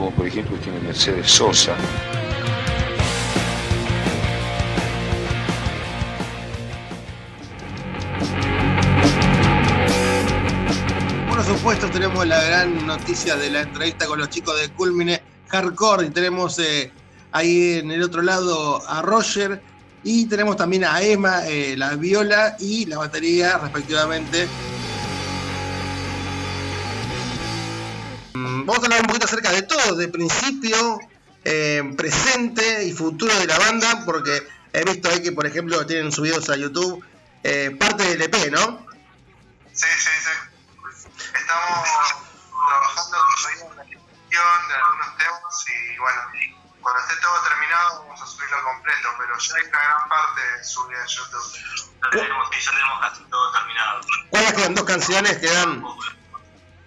como por ejemplo tiene Mercedes Sosa. Por supuesto, tenemos la gran noticia de la entrevista con los chicos de Culmine Hardcore y tenemos eh, ahí en el otro lado a Roger y tenemos también a Emma, eh, la viola y la batería respectivamente. Vamos a hablar un poquito acerca de todo, de principio, eh, presente y futuro de la banda, porque he visto ahí que, por ejemplo, tienen subidos a YouTube eh, parte del EP, ¿no? Sí, sí, sí. Estamos trabajando en la gestión de algunos temas y bueno, cuando esté todo terminado vamos a subirlo completo, pero ya hay una gran parte subida en YouTube. Ya tenemos, ya tenemos casi todo terminado. ¿Cuáles quedan dos canciones? Quedan.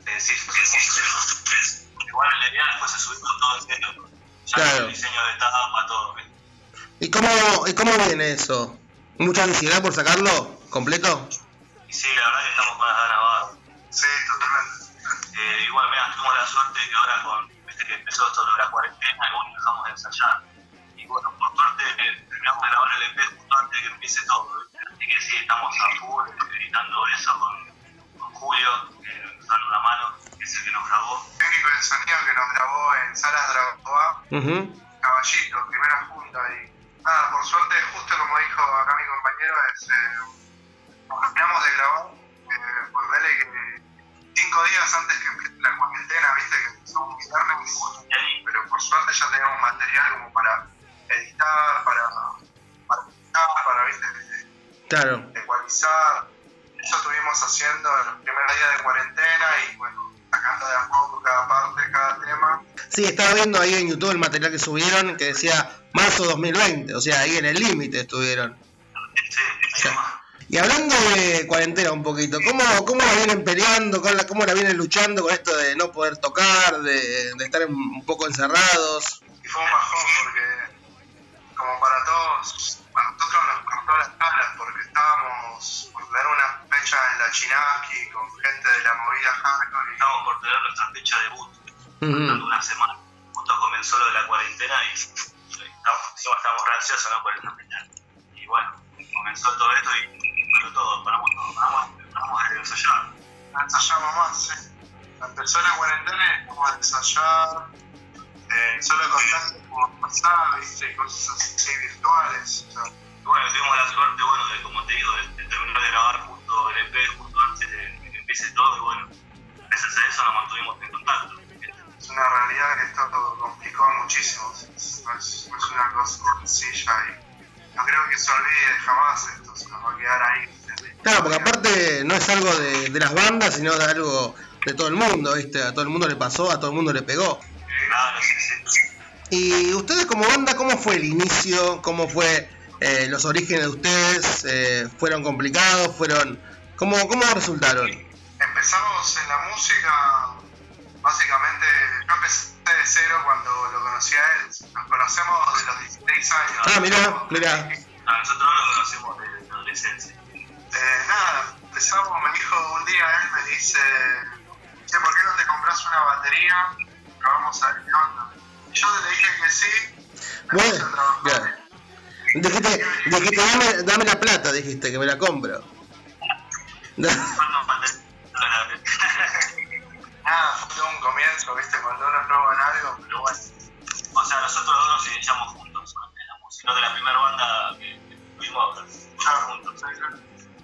Sí, sí, sí, sí. Igual en la idea después se subió todo entero. Ya Claro. el diseño de tapa, todo. ¿viste? ¿Y cómo, ¿Y cómo viene eso? ¿Mucha ansiedad por sacarlo completo? Y sí, la verdad que estamos con las ganas bajas. Sí, totalmente. Eh, igual, mira, tuvimos la suerte que ahora con, viste que empezó esto de la cuarentena y bueno, dejamos de ensayar. Y bueno, por suerte eh, terminamos de grabar el EP justo antes de que empiece todo. Así que sí, estamos a full editando eso con, con Julio, que nos da una mano, que es el que nos grabó. Técnico de sonido que nos grabó en Salas Dragoa. Caballito, primera junta y nada, por suerte, justo como dijo acá mi compañero, es, eh, nos terminamos de grabar, eh, ponerle que cinco días antes que empiece la cuarentena, viste que empezó Y ahí, pero por suerte ya teníamos material como para editar, para, para editar, para viste, Claro. ecualizar. Eso estuvimos haciendo en los primeros días de cuarentena y bueno, sacando de a poco cada parte, cada tema. Sí, estaba viendo ahí en YouTube el material que subieron que decía marzo 2020, o sea, ahí en el límite estuvieron. sí. Y hablando de cuarentena un poquito, ¿cómo, cómo la vienen peleando? ¿Cómo la, cómo la vienen luchando con esto de no poder tocar, de, de estar en- un poco encerrados? Y fue un bajón porque, como para todos, a nosotros nos cortó las tablas estábamos por tener una fecha en la Chinaski con gente de la movida hardcore y Estamos por tener nuestra fecha de debut, Ujú. una semana. Justo comenzó lo de la cuarentena y estamos, estábamos re ansiosos ¿no? por esta fecha. Y bueno, comenzó todo esto y pero todo, paramos todo, paramos, paramos de ensayar. no ensayamos más. sí. Empezó la cuarentena y dejamos de ensayar, eh, solo contacto por WhatsApp, viste, y cosas así virtuales. o sea, Y bueno, tuvimos la suerte, bueno, de, como te digo, de, de terminar de grabar justo el EP, justo antes de, que empiece todo, y bueno, gracias a eso nos mantuvimos en contacto. es una realidad que esto lo complicó muchísimo. Es, no es, no es una cosa sencilla y no creo que se olvide jamás esto, se nos va a quedar ahí. Claro, porque aparte no es algo de, de las bandas, sino de algo de todo el mundo, ¿viste? A todo el mundo le pasó, a todo el mundo le pegó. Claro, sí, sí. Y ustedes como banda, ¿cómo fue el inicio? ¿Cómo fue eh, los orígenes de ustedes? Eh, ¿Fueron complicados? ¿Fueron ¿Cómo, cómo resultaron? Empezamos en la música, básicamente, yo empecé de cero cuando lo conocí a él. Nos conocemos de los 16 años. Ah, mirá, mirá. A nosotros no nos conocemos de, de adolescencia. Eh, nada, empezamos, me dijo un día él, me dice, che, ¿por qué no te compras una batería? Probamos a ver qué onda. Y yo le dije que sí, me Bueno, a trabajar. Dijiste, dijiste dame, dame la plata, dijiste, que me la compro. Mandé- Nada, fue un comienzo, viste, cuando uno en algo, pero bueno. O sea, nosotros dos nos iniciamos juntos en la música, no de la primera banda que, que tuvimos juntos.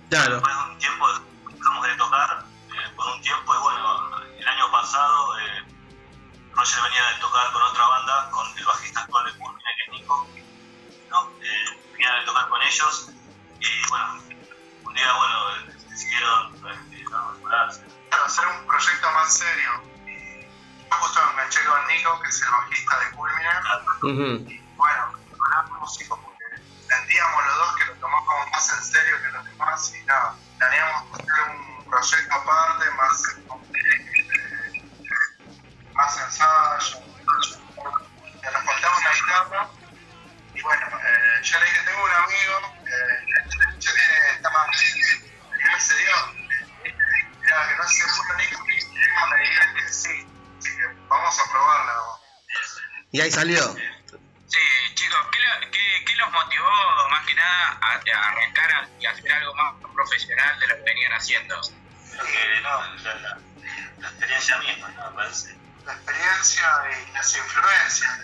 Claro. Después de un tiempo dejamos de tocar, eh, por un tiempo, y bueno, el año pasado eh, Roger venía de tocar con otra banda, con el bajista ellos, y bueno, un día, bueno, decidieron eh, ¿no? hacer un proyecto más serio. Y yo justo me enganché con Nico, que es el bajista de Culmine, Ujú. Y bueno, hablamos músicos porque sentíamos los dos que lo tomábamos más en serio que los demás y nada, planeamos hacer un proyecto aparte, más, eh, más ensayo, Y ahí salió. Sí, chicos, ¿qué, lo- qué- qué los motivó más que nada a, a arrancar a- y hacer algo más profesional de lo que venían haciendo? Creo que no, la, la, la experiencia misma, ¿no? Me parece. la experiencia y las influencias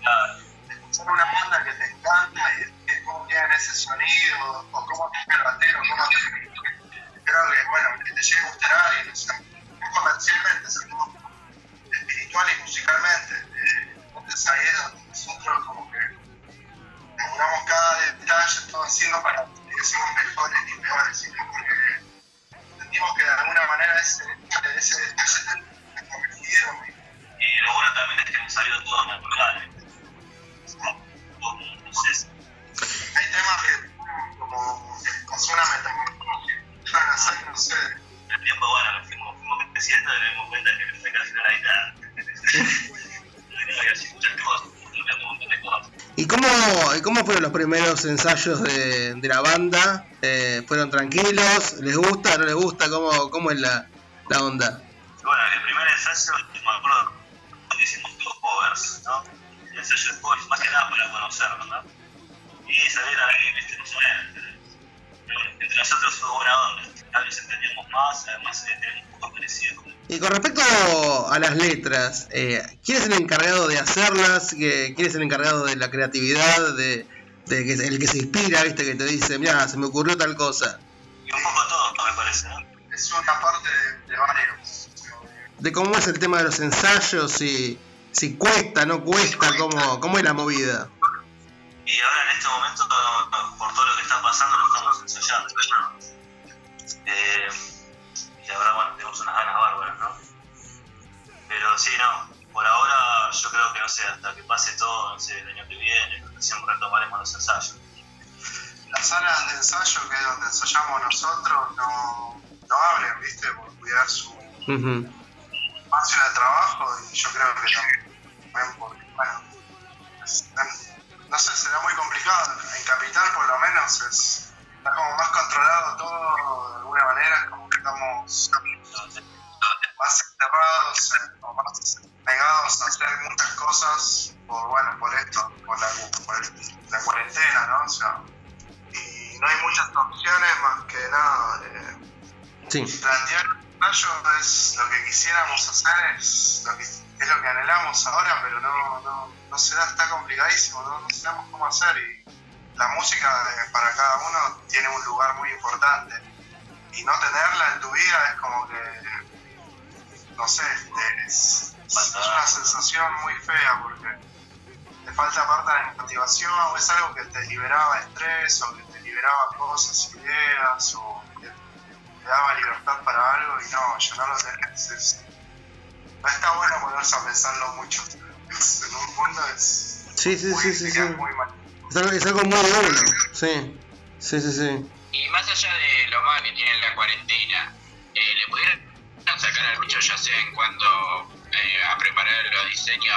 Claro, escuchar una banda que te encanta y de cómo tiene ese sonido o cómo tiene el batero, cómo te... Creo que, bueno, que te llegue a gustar a alguien, o sea, no comercialmente, sino espiritual y musicalmente. Ahí es donde nosotros como que mejoramos cada detalle, todo haciendo para que seamos mejores y peores, sino porque sentimos que de alguna manera ese, ese detalle te corregieron y lo bueno también es que nos salió todo natural. Fueron los primeros ensayos de, de la banda? Eh, ¿Fueron tranquilos? ¿Les gusta? ¿No les gusta? ¿Cómo, cómo es la, la onda? Bueno, el primer ensayo, me acuerdo hicimos todos covers, ¿no? El ensayo de covers, más que nada para conocernos, ¿no? Y salir a alguien, este, no pero entre nosotros hubo buena onda, cada vez entendíamos más, además eh, tenemos un poco parecido. Y con respecto a las letras, eh, ¿quién es el encargado de hacerlas? ¿Qué- ¿Quién es el encargado de la creatividad? De, de que, el que se inspira, viste, que te dice, mira, se me ocurrió tal cosa. Y un poco todo, me parece, ¿no? es una parte de, de varios. De cómo es el tema de los ensayos, si, si cuesta, no cuesta, cómo, cómo es la movida. Y ahora en este momento, por todo lo que está pasando, lo estamos ensayando. Su sé, es, es una sensación muy fea porque te falta parte de la motivación o es algo que te liberaba estrés o que te liberaba cosas, ideas o que te daba libertad para algo y no, yo no lo tenés. Es, no está bueno ponerse a pensarlo mucho. Es- en un mundo es Sí, sí, muy, sí, sí, sí. muy mal. Es algo, es algo muy uno. Sí, sí, sí, sí. Y más allá de lo mal que tiene la cuarentena, eh, ¿le sacar al bicho ya sea en cuanto eh, a preparar los diseños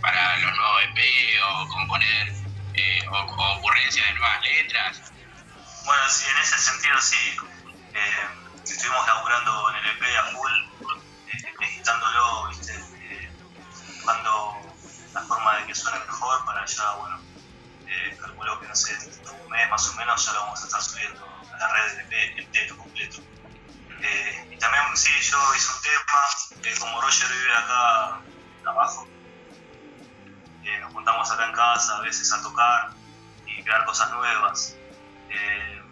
para los nuevos EP o componer eh, o, o ocurrencias de nuevas letras? Bueno, sí, en ese sentido sí. Eh, estuvimos laburando en el EP a full, editándolo, ¿viste? Buscando la forma de que suene mejor para ya, bueno, calculo que no sé, un mes más o menos ya lo vamos a estar subiendo a la red del EP entero, completo. Eh, y también, sí, yo hice un tema, como Roger vive acá abajo, eh, nos juntamos acá en casa a veces a tocar y crear cosas nuevas. Eh,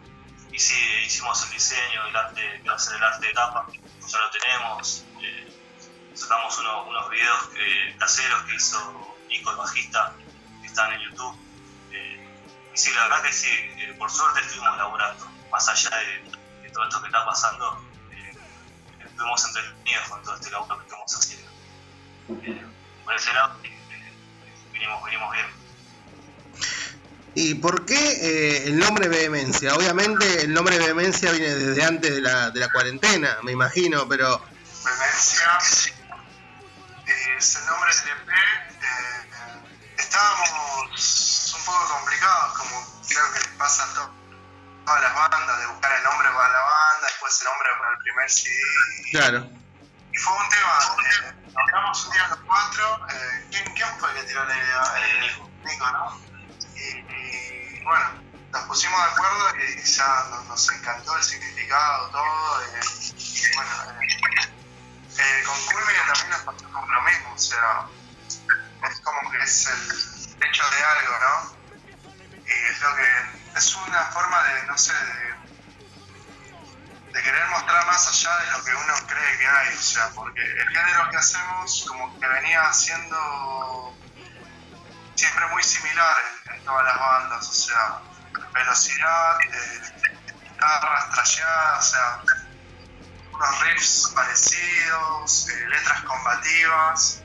y sí, hicimos el diseño, el arte, que el arte de tapa, ya lo tenemos. sacamos unos, unos videos caseros que hizo Nico, el bajista, que están en YouTube. Y sí, la verdad que sí, por suerte estuvimos laburando, más allá de, todo esto que está pasando, estuvimos entretenidos con todo este laburo que estamos haciendo. Eh, por ese lado, eh, venimos, venimos bien. ¿Y por qué eh, el nombre Vehemencia? Obviamente el nombre Vehemencia viene desde antes de la, de la cuarentena, me imagino, pero... Vehemencia es el nombre del EP. eh, estábamos un poco complicados, como creo que les pasa a to- todas las bandas, de buscar el nombre para la banda, después el nombre para el primer CD. Claro. Y fue un tema, eh, nos hablamos un día los cuatro. eh, ¿quién, ¿Quién fue el que tiró la idea? Nico. Nico, ¿no? Y, y, bueno, nos pusimos de acuerdo y ya nos, nos encantó el significado, todo. eh, y bueno, eh, eh, con Culmine también nos pasó como lo mismo, o sea, es como que es el hecho de algo, ¿no? Y es lo que es una forma de, no sé, de, de querer mostrar más allá de lo que uno cree que hay, o sea, porque el género que hacemos como que venía siendo siempre muy similar en, en todas las bandas, o sea, velocidad, eh, guitarras trasheadas, o sea, unos riffs parecidos, eh, letras combativas.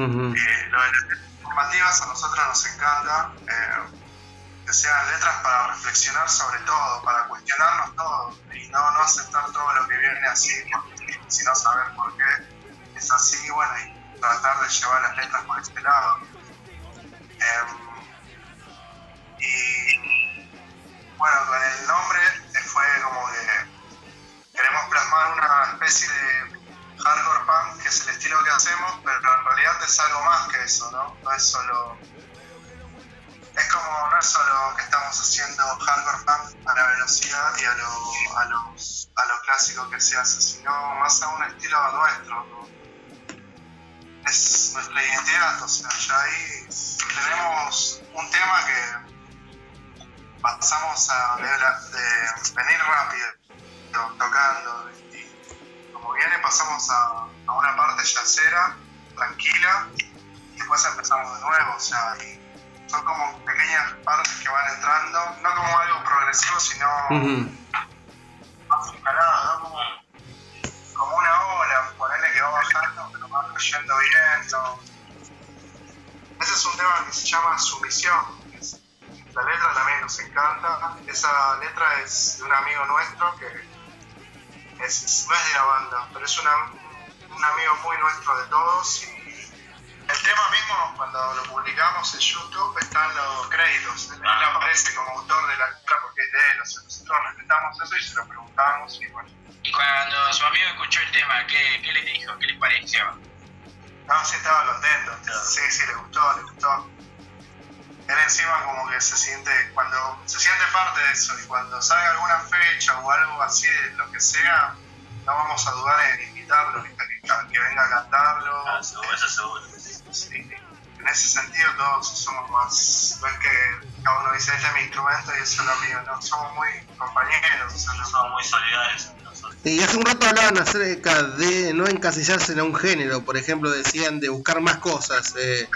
Eh, lo de las letras combativas a nosotros nos encanta, que sean letras para reflexionar sobre todo, para cuestionarnos todo y no, no aceptar todo lo que viene así, sino saber por qué es así, bueno, y tratar de llevar las letras por este lado. Em, y bueno, con el nombre eh, fue como que queremos plasmar una especie de hardcore punk, que es el estilo que hacemos, pero en realidad es algo más que eso, ¿no? No es solo. Es como, no es solo que estamos haciendo hardcore punk a la velocidad y a lo, a los, a lo clásico que se hace, sino más a un estilo nuestro. Es nuestra identidad, o sea, ya ahí tenemos un tema que pasamos a venir rápido, tocando, y como viene pasamos a, a una parte yacera, tranquila, y después empezamos de nuevo, o sea, y son como pequeñas partes que van entrando, no como algo progresivo, sino Ujú. más escalado, ¿no? Como, como una ola, ponerle que va bajando, pero va cayendo bien, ¿no? Ese es un tema que se llama Sumisión. es- La letra también nos encanta. Esa letra es de un amigo nuestro que es, no es de la banda, pero es una- un amigo muy nuestro de todos. Y publicamos en YouTube, están los créditos. Él él aparece como autor de la letra porque es de él. O sea, nosotros respetamos eso y se lo preguntamos. Y bueno, Y cuando su amigo escuchó el tema, ¿qué, qué le dijo? ¿Qué les pareció? No, sí, estaba contento. Sí, sí, le gustó, le gustó. Él encima como que se siente, cuando se siente parte de eso y cuando salga alguna fecha o algo así lo que sea, no vamos a dudar en invitarlo, que, que venga a cantarlo. Ah, seguro, eso seguro. En ese sentido todos somos más, no es que cada uno dice, este es mi instrumento y eso es lo mío, no, somos muy compañeros, o sea, no Somos muy solidarios entre nosotros. Y hace un rato hablaban acerca de no encasillarse en un género, por ejemplo, decían de buscar más cosas, eh,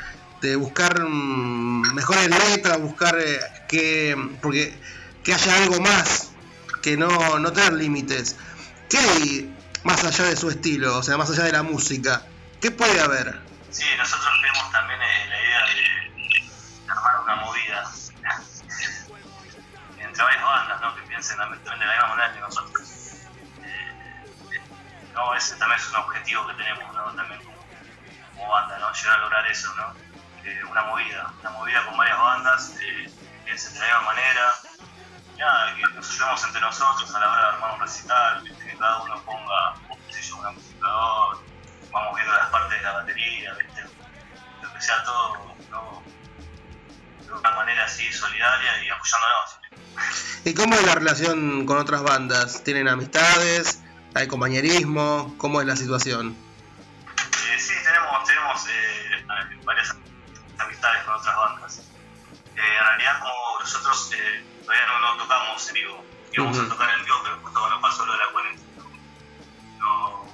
de buscar mm, mejores letras, buscar eh, que, porque, que haya algo más, que no, no tener límites. ¿Qué hay más allá de su estilo, o sea, más allá de la música? ¿Qué puede haber? Sí, nosotros tenemos también la idea de, armar una movida entre varias bandas, ¿no? Que piensen también de la misma manera que nosotros. Eh, no, ese también es un objetivo que tenemos, ¿no? También como, banda, ¿no? Llegar a lograr eso, ¿no? Una movida, una movida con varias bandas eh, que piensen de la misma manera. Nada, que nos ayudemos entre nosotros a la hora de armar un recital, que cada uno ponga, un amplificador, las partes de la batería, ¿viste? Que sea todo ¿no? de una manera así solidaria y apoyándonos. ¿Y cómo es la relación con otras bandas? ¿Tienen amistades? ¿Hay compañerismo? ¿Cómo es la situación? Eh, sí, tenemos, tenemos eh, varias amistades con otras bandas. Eh, en realidad, como nosotros eh, todavía no, no tocamos en vivo, íbamos a tocar en vivo, pero justo cuando pasó lo de la cuarentena, no,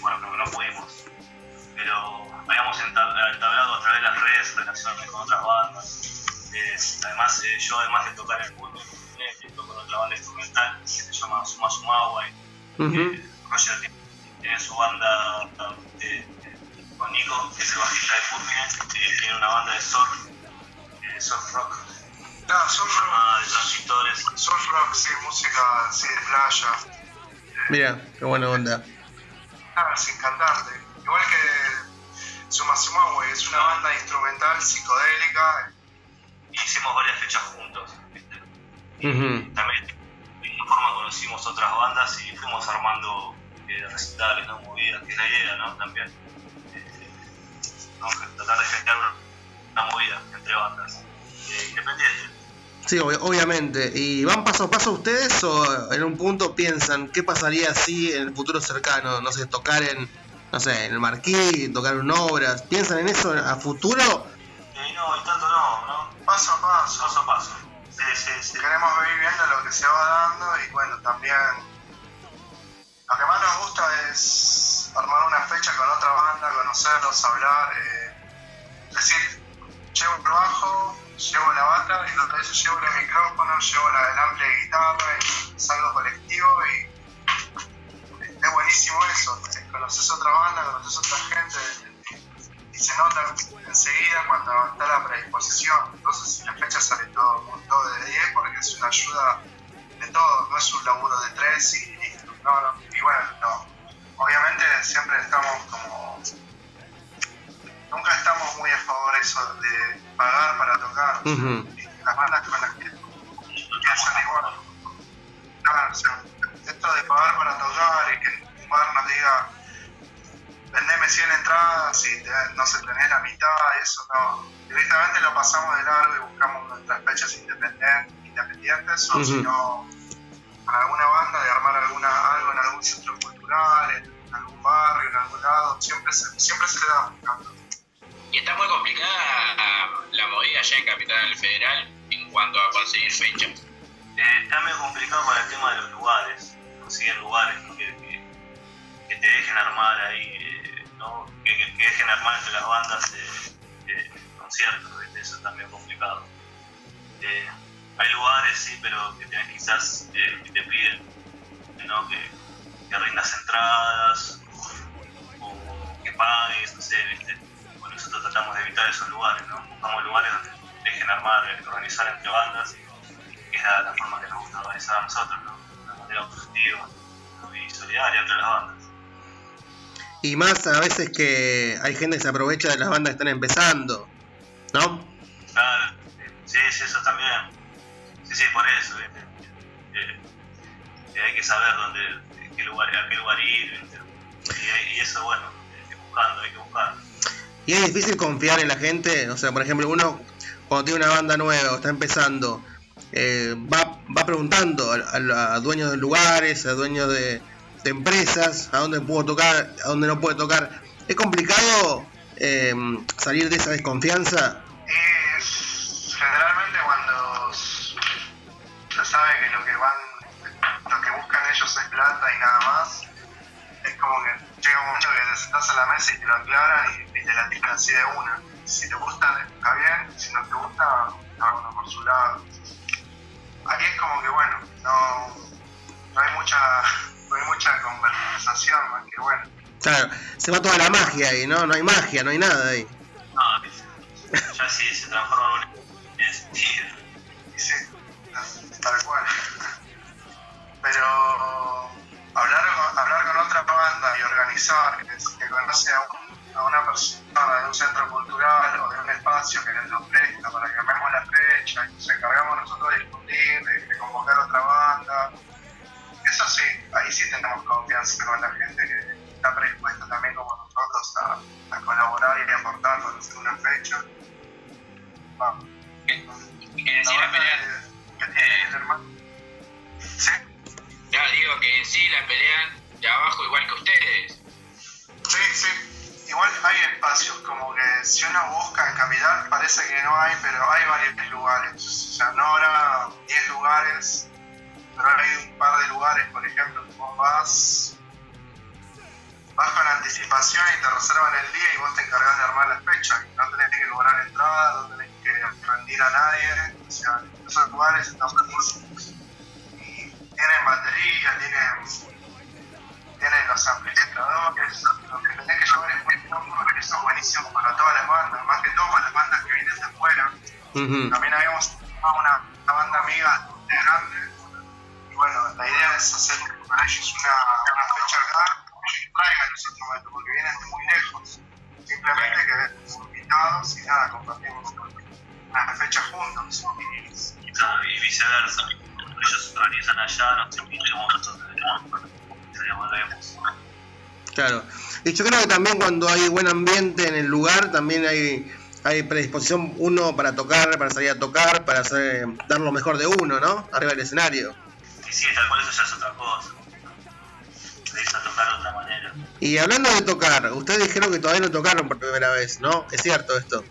bueno, no, no pudimos. Pero habíamos enta- entablado a través de las redes relaciones con otras bandas. Eh, además, eh, yo además de tocar el fútbol, eh, toco con otra banda instrumental que se llama Suma Sumawa y Ujú. eh, Roger tiene- su banda eh, con Nico, que es el bajista de Fulmine, eh, tiene una banda de surf surf rock. Claro, surf rock, de transitores. surf rock, sí, música así de playa. Mira, qué buena onda. Nada, sin cantarte. Suma Suma, güey, es una banda instrumental psicodélica. Hicimos varias fechas juntos. ¿viste? Ujú. También de esta forma conocimos otras bandas y fuimos armando eh, recitales, ¿no? movidas, que es la idea, ¿no? También. Eh. Tratar de generar una, una movida entre bandas eh, independientes. Sí, ob- obviamente. ¿Y van paso a paso ustedes o en un punto piensan qué pasaría si en el futuro cercano, no sé, tocar en, no sé, en el Marquí, tocar en obras? ¿Piensan en eso a futuro? Eh, no, y tanto no, ¿no? Paso a paso. Paso a paso. Sí, sí, sí. Queremos vivir viendo lo que se va dando y bueno, también lo que más nos gusta es armar una fecha con otra banda, conocerlos, hablar, eh, decir, llevo el bajo, llevo la bata y otras veces llevo el micrófono, llevo la, el amplia de guitarra y es algo colectivo y es buenísimo eso, conoces otra banda, conoces otra gente y se nota enseguida cuando está la predisposición. Entonces, si la fecha sale todo, todo de 10 porque es una ayuda de todo, no es un laburo de tres y listo. No, no. Y bueno, no. Obviamente siempre estamos como. Nunca estamos muy a favor eso de pagar para tocar. las bandas con las que piensan igual. Claro, o sea, esto de pagar para tocar y que un bar nos diga vendeme 100 entradas y te- no se tenés la mitad, eso no. Directamente lo pasamos de largo y buscamos nuestras fechas independentes, independientes o si no, con alguna banda de armar alguna, algo en algún centro cultural, en algún barrio, en algún lado, siempre se, siempre se le da buscando. Y está muy complicada la movida allá en Capital Federal en cuanto a conseguir fechas. Eh, está medio complicado con el tema de los lugares, conseguir lugares ¿no? que, que, que te dejen armar ahí. Que, dejen armar entre las bandas eh, eh, conciertos, ¿viste? eso está medio complicado. Eh, hay lugares, sí, pero que tenés quizás eh, que te piden ¿no? que, que rindas entradas o que pagues, no sé, ¿viste? Bueno, nosotros tratamos de evitar esos lugares, ¿no? Buscamos lugares donde dejen armar, eh, organizar entre bandas que es la, forma que nos gusta organizar a nosotros, ¿no? De una manera ¿no? y solidaria entre las bandas. Y más a veces que hay gente que se aprovecha de las bandas que están empezando, ¿no? Claro, eh, sí, sí, eso también. Sí, sí, por eso, ¿viste? Eh, eh, hay que saber dónde, qué lugar, a qué lugar ir, ¿viste? Y, y eso, bueno, hay que buscando, hay que buscar. Y es difícil confiar en la gente, o sea, por ejemplo, uno cuando tiene una banda nueva o está empezando, eh, va, va preguntando a, a- a dueños de lugares, a dueños de, de empresas, a dónde puedo tocar, a dónde no puedo tocar. Es complicado eh, salir de esa desconfianza. Y generalmente cuando se sabe que lo que van, lo que buscan ellos es plata y nada más, es como que llega un momento que te sentás a la mesa y te lo aclaran y, y te la tiran así de una. Si te gusta, está bien, si no te gusta, cada uno por su lado. Aquí es como que bueno, no, no hay mucha, no hay mucha conversación más que bueno. Claro, se va toda la magia ahí, ¿no? No hay magia, no hay nada ahí. No, ya sí se transforma en un tiene sentido. Y sí, tal cual. Pero hablar con, hablar con otra banda y organizar, que, que conoce a, un- a una persona de un centro cultural o de un espacio que nos presta para que armemos la fecha y nos encargamos nosotros de discutir, de, de convocar otra banda. Eso sí, ahí sí tenemos confianza con la gente que está predispuesta también como nosotros a, a colaborar y a aportar hacer una fecha. Vamos. Y que en sí la pelea, que tiene el hermano. Sí, ya digo que en sí la pelean de abajo igual que ustedes. sí, sí. Igual hay espacios, como que si uno busca en Capital parece que no hay, pero hay varios lugares. O sea, no habrá 10 lugares, pero hay un par de lugares, por ejemplo, que vos vas, vas con anticipación y te reservan el día y vos te encargás de armar la fecha. Y no tenés que cobrar entrada, no tenés que rendir a nadie. O sea, esos lugares están buenísimos. Y tienen batería, tienen tienen los amplificadores, lo que tenés que llevar es muy porque eso es buenísimo para todas las bandas, más que todo para las bandas que vienen de afuera. También habíamos una, una banda amiga de grande. Y bueno, la idea es hacer para ellos una, una fecha acá, que ellos traigan los instrumentos, porque vienen de muy lejos. Simplemente que son invitados y nada, compartimos una fecha juntos. Y, y viceversa. Ellos organizan allá, nos invitamos nosotros y volvemos. Claro. Y yo creo que también cuando hay buen ambiente en el lugar, también hay, hay predisposición uno para tocar, para salir a tocar, para hacer, dar lo mejor de uno, ¿no? Arriba del escenario. Sí, tal cual eso ya es otra cosa. De irse a tocar de otra manera. Y hablando de tocar, ustedes dijeron que todavía no tocaron por primera vez, ¿no? Es cierto esto.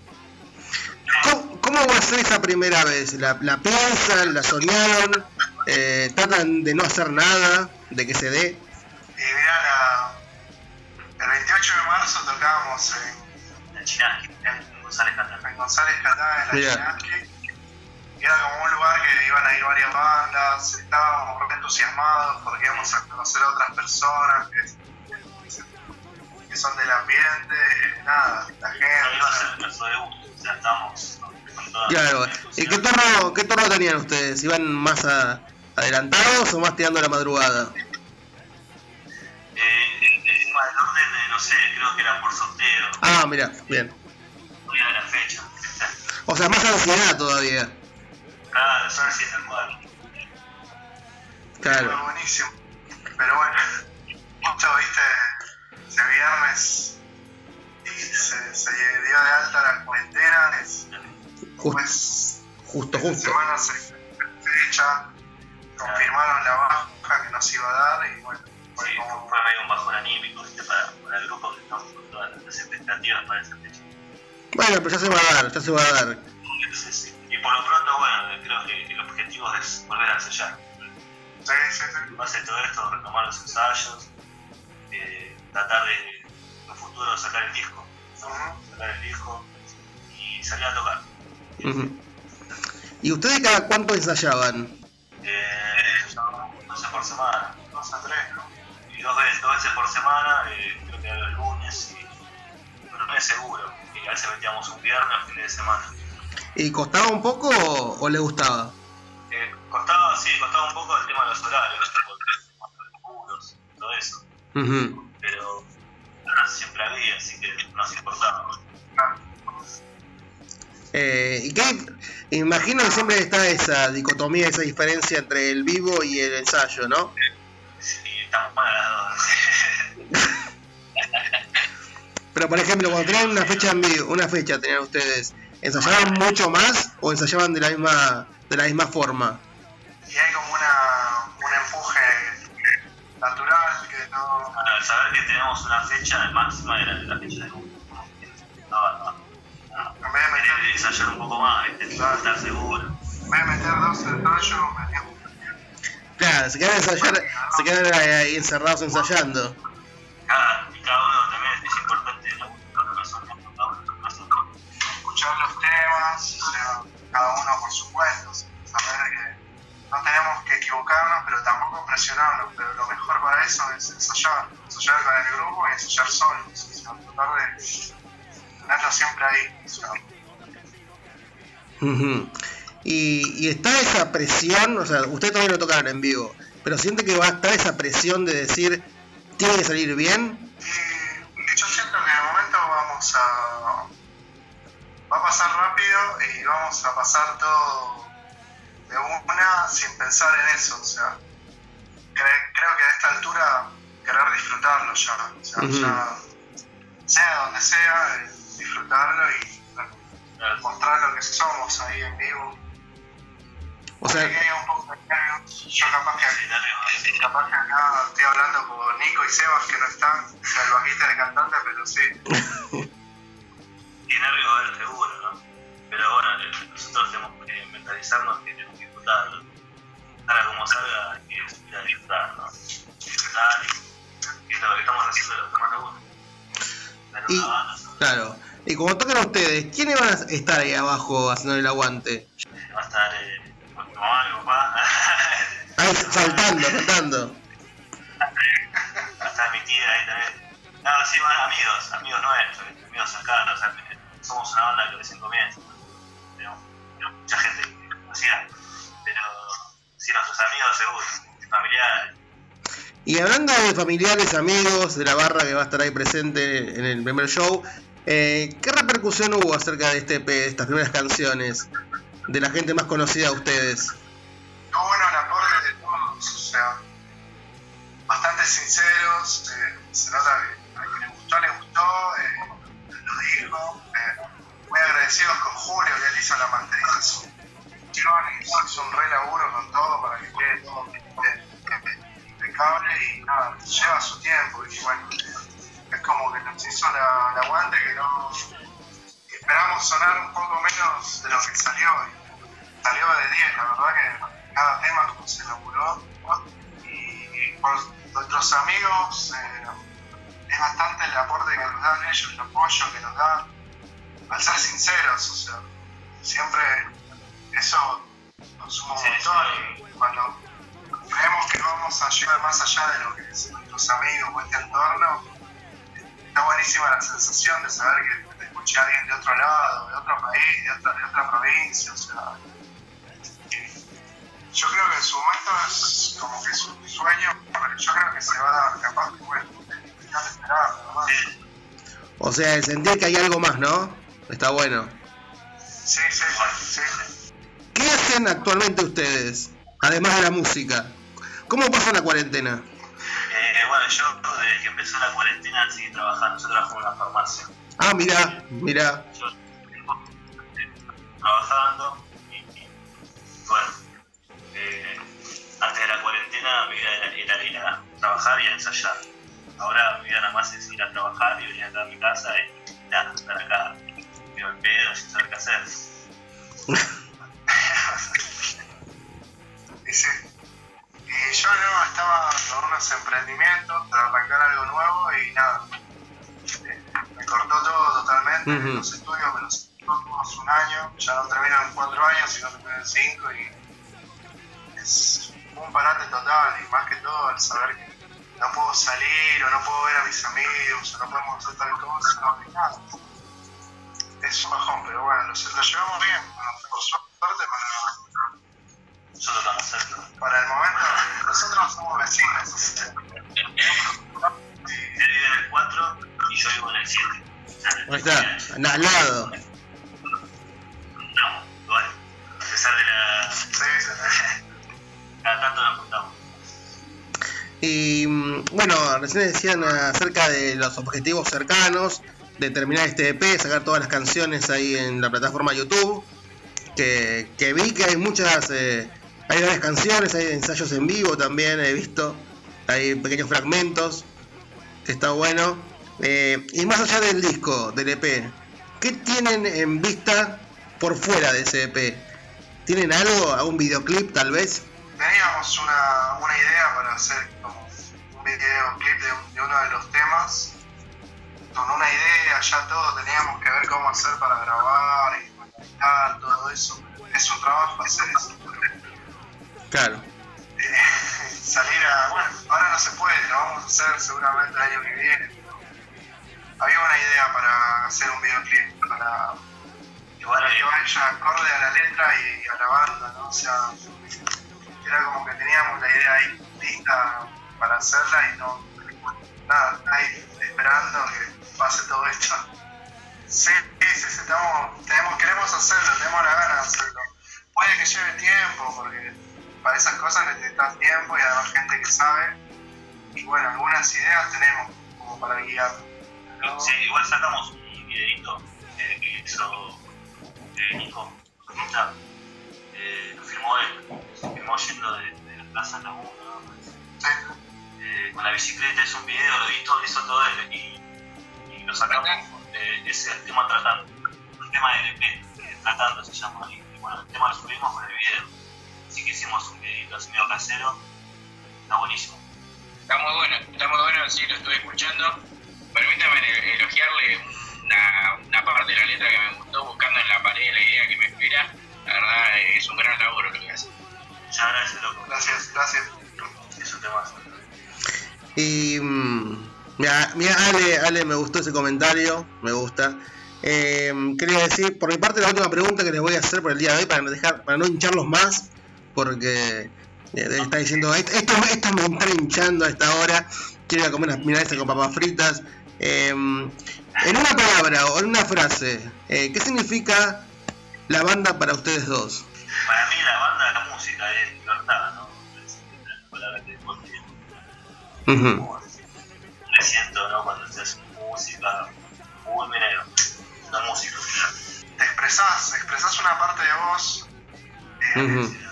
¿Cómo, cómo va a ser esa primera vez? ¿La, la piensan? ¿La soñaron? Eh, ¿Tratan de no hacer nada? ¿De que se dé? y mirá, la- el 28 de marzo tocábamos en, En Chinaski, en González Catán. en González Catá, en la. Chinaski. Era como un lugar que iban a ir varias bandas, estábamos re entusiasmados porque íbamos a conocer a otras personas que, que son del ambiente, nada, la No iba a ser gente. nuestro debut, o sea, estamos con toda Claro. la ¿Y qué torno, qué torno tenían ustedes? ¿Iban más a- adelantados o más tirando la madrugada? Eh, el tema del orden, no sé, creo que era por sorteo, Ah, mira, bien. no era la fecha. O sea, más ansiedad todavía. Claro, eso sí, tal cual. Fue Claro. buenísimo. Pero bueno, justo viste, ese viernes y se, se dio de alta la cuarentena, es, Justo, pues justo, esta justo. semana se fecha, confirmaron la baja que nos iba a dar y bueno, fue Sí, como fue medio un bajón anímico, ¿viste? Para, para el grupo que estamos con todas las expectativas para esa fecha. Bueno, pero ya se va a dar, ya se va a dar. Sí, sí. Y por lo pronto, bueno, creo que el objetivo es volver a ensayar. Sí, sí, sí. En base a todo esto, retomar los ensayos, eh, tratar de en un futuro sacar el disco, ¿no? Sacar el disco y salir a tocar. ¿Y ustedes cada cuánto ensayaban? Eh, dos veces por semana, Dos a tres, ¿no? y dos veces, dos veces por semana, eh, creo que era los lunes y los lunes seguro, y a veces metíamos un viernes o fin de semana. ¿Y costaba un poco o, o le gustaba? Eh, costaba, sí, costaba un poco el tema de los horarios, los puros, todo eso, pero ah, siempre había, así que no nos importaba. Eh, ¿Y qué? Imagino que siempre está esa dicotomía, esa diferencia entre el vivo y el ensayo, ¿no? Sí, estamos mal a las dos. Pero por ejemplo, cuando tenían una fecha en vivo, una fecha tenían ustedes, ¿ensayaban mucho más o ensayaban de la misma, de la misma forma? Y hay como una, un empuje natural que no. Bueno, al saber que tenemos una fecha máxima era la fecha de. No, no, no. En vez de meter, Querer ensayar un poco más, ¿viste? estar seguro. en vez de meter dos ensayos, metíamos Claro, se quedan, ensayar, se quedan ahí encerrados ensayando. Pero tampoco presionarnos, pero lo mejor para eso es ensayar, ensayar con el grupo y ensayar solos, o sea, tratar de tenerlo siempre ahí, o sea, y, y está esa presión, o sea, ustedes todavía no tocaron en vivo, pero siente que va a estar esa presión de decir, tiene que salir bien. Y yo siento que en el momento vamos a. Va a pasar rápido y vamos a pasar todo de una sin pensar en eso. O sea, cre- creo que a esta altura querer disfrutarlo ya. O sea, Ujú. ya sea donde sea, eh, disfrutarlo y mostrar lo que somos ahí en vivo. O sea, hay un poco. Yo capaz que. Capaz que acá estoy hablando con Nico y Sebas que no están, el bajista y el cantante, pero sí. como tocan ustedes, ¿quiénes van a estar ahí abajo haciendo el aguante? va a estar eh, mamá, mi papá, Ahí saltando, saltando. va a estar mi tía ahí también. No, sí, amigos, amigos nuestros, amigos cercanos, o sea, somos una banda que recién comienza. Tenemos mucha gente que conocía, pero sí, nuestros amigos seguro, familiares. Y hablando de familiares, amigos, de la barra que va a estar ahí presente en el primer show, eh, ¿qué repercusión hubo acerca de este de estas primeras canciones, de la gente más conocida de ustedes? No, bueno, el aporte de todos, o sea, bastante sinceros, eh, se nota que a quien le gustó, le gustó, eh, lo dijo, muy agradecidos con Julio, que él hizo la masterización, hizo un re laburo con todo para que quede todo impecable y nada, lleva su tiempo, y bueno, nos hizo la, la aguante que no esperamos sonar un poco menos de lo que salió, salió de 10, la verdad que cada tema como se elaboró y por nuestros amigos eh, es bastante el aporte que nos dan ellos, el apoyo que nos dan, al ser sinceros, o sea, siempre eso nos suma un montón y cuando creemos que vamos a llegar más allá de lo que es nuestros amigos o este entorno, está buenísima la sensación de saber que te escucha alguien de otro lado, de otro país, de otra, de otra provincia, o sea, yo creo que en su momento es como que es un sueño, pero yo creo que se va a dar, capaz que bueno, no te esperaba, ¿no? Sí, O sea, el sentir que hay algo más, ¿no? Está bueno. Sí, sí, sí, sí. ¿Qué hacen actualmente ustedes? Además de la música. ¿Cómo pasan la cuarentena? Yo desde que empezó la cuarentena seguí trabajando, yo trabajo en una farmacia. Ah, mira, mira. Yo trabajando y, y, bueno, eh, antes de la cuarentena mi vida era, era ir a trabajar y a ensayar. Ahora mi vida nada más es ir a trabajar y venir acá a mi casa y nada, estar acá, veo el pedo sin saber qué hacer. Y yo no estaba con unos emprendimientos para arrancar algo nuevo y nada. Eh, Me cortó todo totalmente, los estudios me los todos un año, ya no termino en cuatro años, sino en cinco y es un parate total y más que todo el saber que no puedo salir o no puedo ver a mis amigos o no podemos hacer tal cosa, no hay nada. Es un bajón, pero bueno, lo, lo llevamos bien, por suerte para, Nosotros estamos cerca. para el momento, nosotros somos vecinos. Él vive en el 4 y yo vivo en el 7. Ahí está, al al lado. No, bueno, a pesar de la. sí, sí, Cada tanto nos juntamos. Y mm, bueno, recién decían acerca de los objetivos cercanos, de terminar este EP, sacar todas las canciones ahí en la plataforma YouTube. Que, que vi que hay muchas, eh, hay varias canciones, hay ensayos en vivo también, he visto, hay pequeños fragmentos, está bueno. Eh, y más allá del disco, del EP, ¿qué tienen en vista por fuera de ese EP? ¿Tienen algo, algún videoclip tal vez? Teníamos una, idea para hacer un videoclip de, uno de los temas. Con una idea, ya todo, teníamos que ver cómo hacer para grabar y para todo eso. Es un trabajo hacer eso. Claro. Salir a. Bueno, ahora no se puede, lo vamos a hacer seguramente el año que viene. Había una idea para hacer un videoclip, para, Igual que vaya acorde a la letra y a la banda, ¿no? O sea, era como que teníamos la idea ahí lista para hacerla y no. Nada, ahí esperando que pase todo esto. Sí, sí, sí, estamos, tenemos, queremos hacerlo, tenemos la gana de hacerlo. Puede que lleve tiempo, porque para esas cosas necesitas tiempo y además gente que sabe. Y bueno, algunas ideas tenemos como para guiar. Sí, igual sacamos un videito eh, que hizo eh, Nico Ruta, eh, lo filmó él, se filmó yendo de, de la plaza a la 1, Sí. con la bicicleta, es un video, lo hizo, lo hizo todo él y, y lo sacamos, es el tema tratando, un tema de LP, tratando se llama, y bueno, el tema lo subimos con el video, así que hicimos un videito así medio casero, está buenísimo. Está muy bueno, está muy bueno, sí, lo estuve escuchando. Permítame elogiarle una, una parte de la letra que me gustó, buscando en la pared la idea que me espera. La verdad eh, es un gran laburo lo que hace. Ya agradece loco, Gracias, gracias. es un tema Y mm, mira, mira, Ale, Ale, me gustó ese comentario, me gusta. Eh, quería decir, por mi parte, la última pregunta que les voy a hacer por el día de hoy para no, dejar, para no hincharlos más, porque eh, está diciendo, esto, esto, me está hinchando a esta hora, quiero ir a comer unas milanesas con papas fritas. Eh, en una palabra o en una frase, eh, ¿qué significa la banda para ustedes dos? Para mí la banda, la música es libertad, ¿no? Es la palabra que después Ujú. me siento, ¿no? Cuando se hace música, uy, mira, una música. Te expresás, expresás una parte de vos. eh,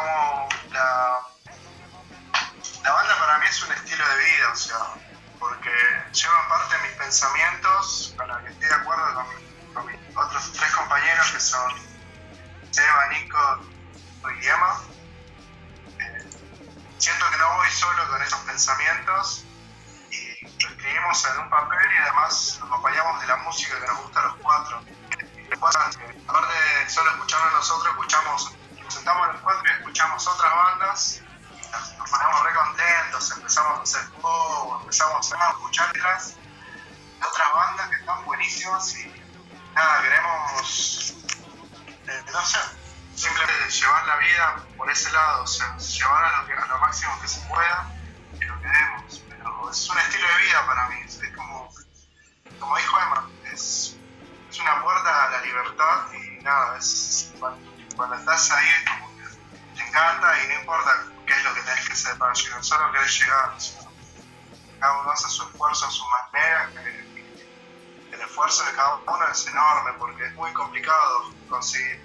como la, banda para mí es un estilo de vida, o sea, porque lleva parte de mis pensamientos, con la que estoy de acuerdo con, mi- con mis otros tres compañeros que son Seba, Nico y Emma. Eh, siento que no voy solo con esos pensamientos y lo escribimos en un papel y además nos acompañamos de la música que nos gusta a los cuatro. Los aparte de solo escucharnos nosotros, escuchamos, nos sentamos los cuatro y escuchamos otras bandas, nos, ponemos re contentos, empezamos a hacer poco, empezamos a escucharlas de otras bandas que están buenísimas y nada, queremos, eh, no sé, simplemente llevar la vida por ese lado, o sea, llevar a lo, que- a lo máximo que se pueda y lo que demos. Pero es un estilo de vida para mí, es como, como dijo Emma, es, una puerta a la libertad y nada, es cuando estás ahí encanta y no importa qué es lo que tenés que hacer para llegar, solo querés llegar. cada uno hace su esfuerzo a su manera, el esfuerzo de cada uno es enorme porque es muy complicado conseguir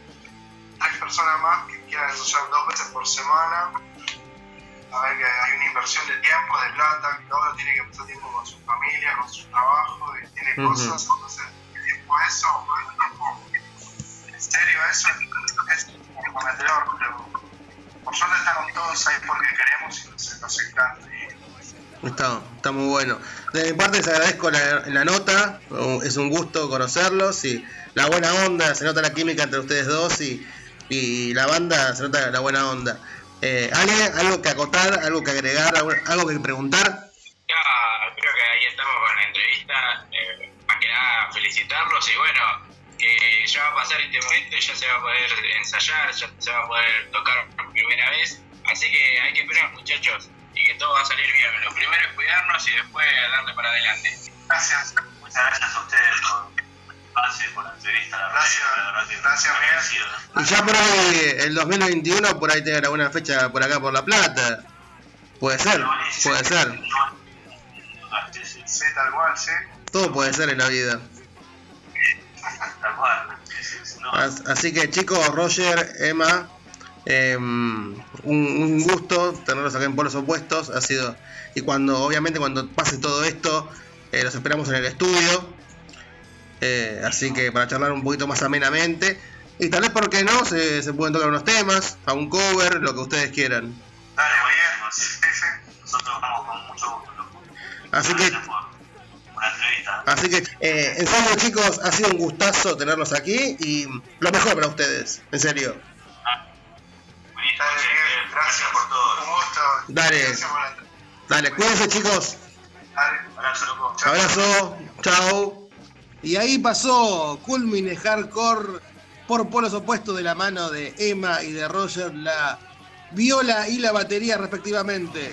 tres personas más que quieran ensayar dos veces por semana. A ver que hay una inversión de tiempo, de plata, que cada uno tiene que pasar tiempo con su familia, con su trabajo, y tiene Ujú. cosas, entonces el tiempo a eso, en serio eso es pero por suerte estamos todos ahí porque queremos y nos, nos encanta. Está, está muy bueno. De mi parte les agradezco la, la nota, es un gusto conocerlos y la buena onda, se nota la química entre ustedes dos y, y la banda se nota la buena onda. Eh, Ale, algo que acotar, algo que agregar, algo, algo que preguntar. Ya, creo que ahí estamos con la entrevista. Eh, más que nada, felicitarlos y bueno, que ya va a pasar este momento y ya se va a poder ensayar, ya se va a poder tocar por primera vez. Así que hay que esperar, muchachos, y que todo va a salir bien. Lo primero es cuidarnos y después darle para adelante. gracias, Muchas gracias a ustedes por el espacio, por la entrevista, la Gracias. radio, Gracias, agradecido. Y ya por ahí, el 2021, por ahí tengan alguna fecha por acá por La Plata. Puede ser, puede ser. Sí, tal cual, sí. Todo puede ser en la vida. No. Así que chicos, Roger, Emma, eh, un, un gusto tenerlos acá en polos opuestos. Ha sido y cuando, obviamente, cuando pase todo esto, eh, los esperamos en el estudio. Eh, así que para charlar un poquito más amenamente y tal vez, ¿por qué no? Se, se pueden tocar unos temas, a un cover, lo que ustedes quieran. Dale, bien. Sí, sí. Nosotros vamos con mucho gusto. Así que, así que, eh, en serio chicos, ha sido un gustazo tenerlos aquí y lo mejor para ustedes, en serio. Gracias por todo. Un gusto. Dale. Gracias por la Dale, cuídense chicos. Dale. Abrazo, loco. Abrazo, chao. Y ahí pasó Culmine Hardcore por polos opuestos de la mano de Emma y de Roger, la viola y la batería respectivamente.